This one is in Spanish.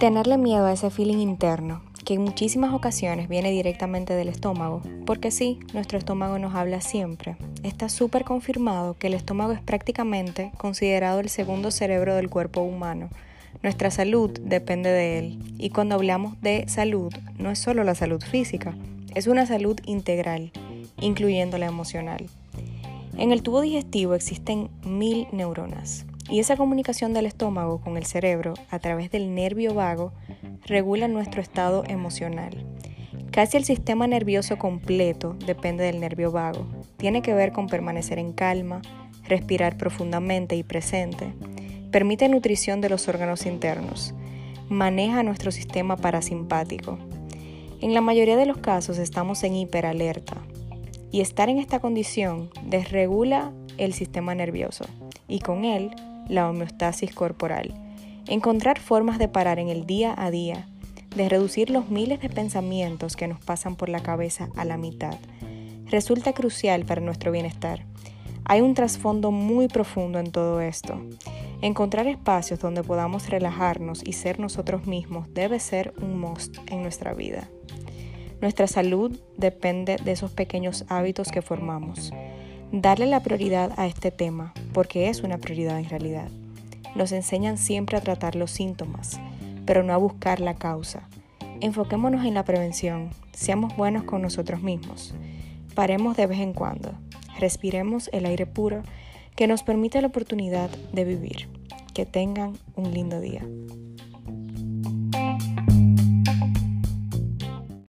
Tenerle miedo a ese feeling interno, que en muchísimas ocasiones viene directamente del estómago, porque sí, nuestro estómago nos habla siempre. Está súper confirmado que el estómago es prácticamente considerado el segundo cerebro del cuerpo humano. Nuestra salud depende de él. Y cuando hablamos de salud, no es solo la salud física, es una salud integral, incluyendo la emocional. En el tubo digestivo existen mil neuronas y esa comunicación del estómago con el cerebro a través del nervio vago regula nuestro estado emocional. Casi el sistema nervioso completo depende del nervio vago. Tiene que ver con permanecer en calma, respirar profundamente y presente. Permite nutrición de los órganos internos. Maneja nuestro sistema parasimpático. En la mayoría de los casos estamos en hiperalerta y estar en esta condición desregula el sistema nervioso y con él la homeostasis corporal. Encontrar formas de parar en el día a día, de reducir los miles de pensamientos que nos pasan por la cabeza a la mitad, resulta crucial para nuestro bienestar. Hay un trasfondo muy profundo en todo esto. Encontrar espacios donde podamos relajarnos y ser nosotros mismos debe ser un must en nuestra vida. Nuestra salud depende de esos pequeños hábitos que formamos. Darle la prioridad a este tema, porque es una prioridad en realidad. Nos enseñan siempre a tratar los síntomas, pero no a buscar la causa. Enfoquémonos en la prevención, seamos buenos con nosotros mismos. Paremos de vez en cuando, respiremos el aire puro que nos permite la oportunidad de vivir. Que tengan un lindo día.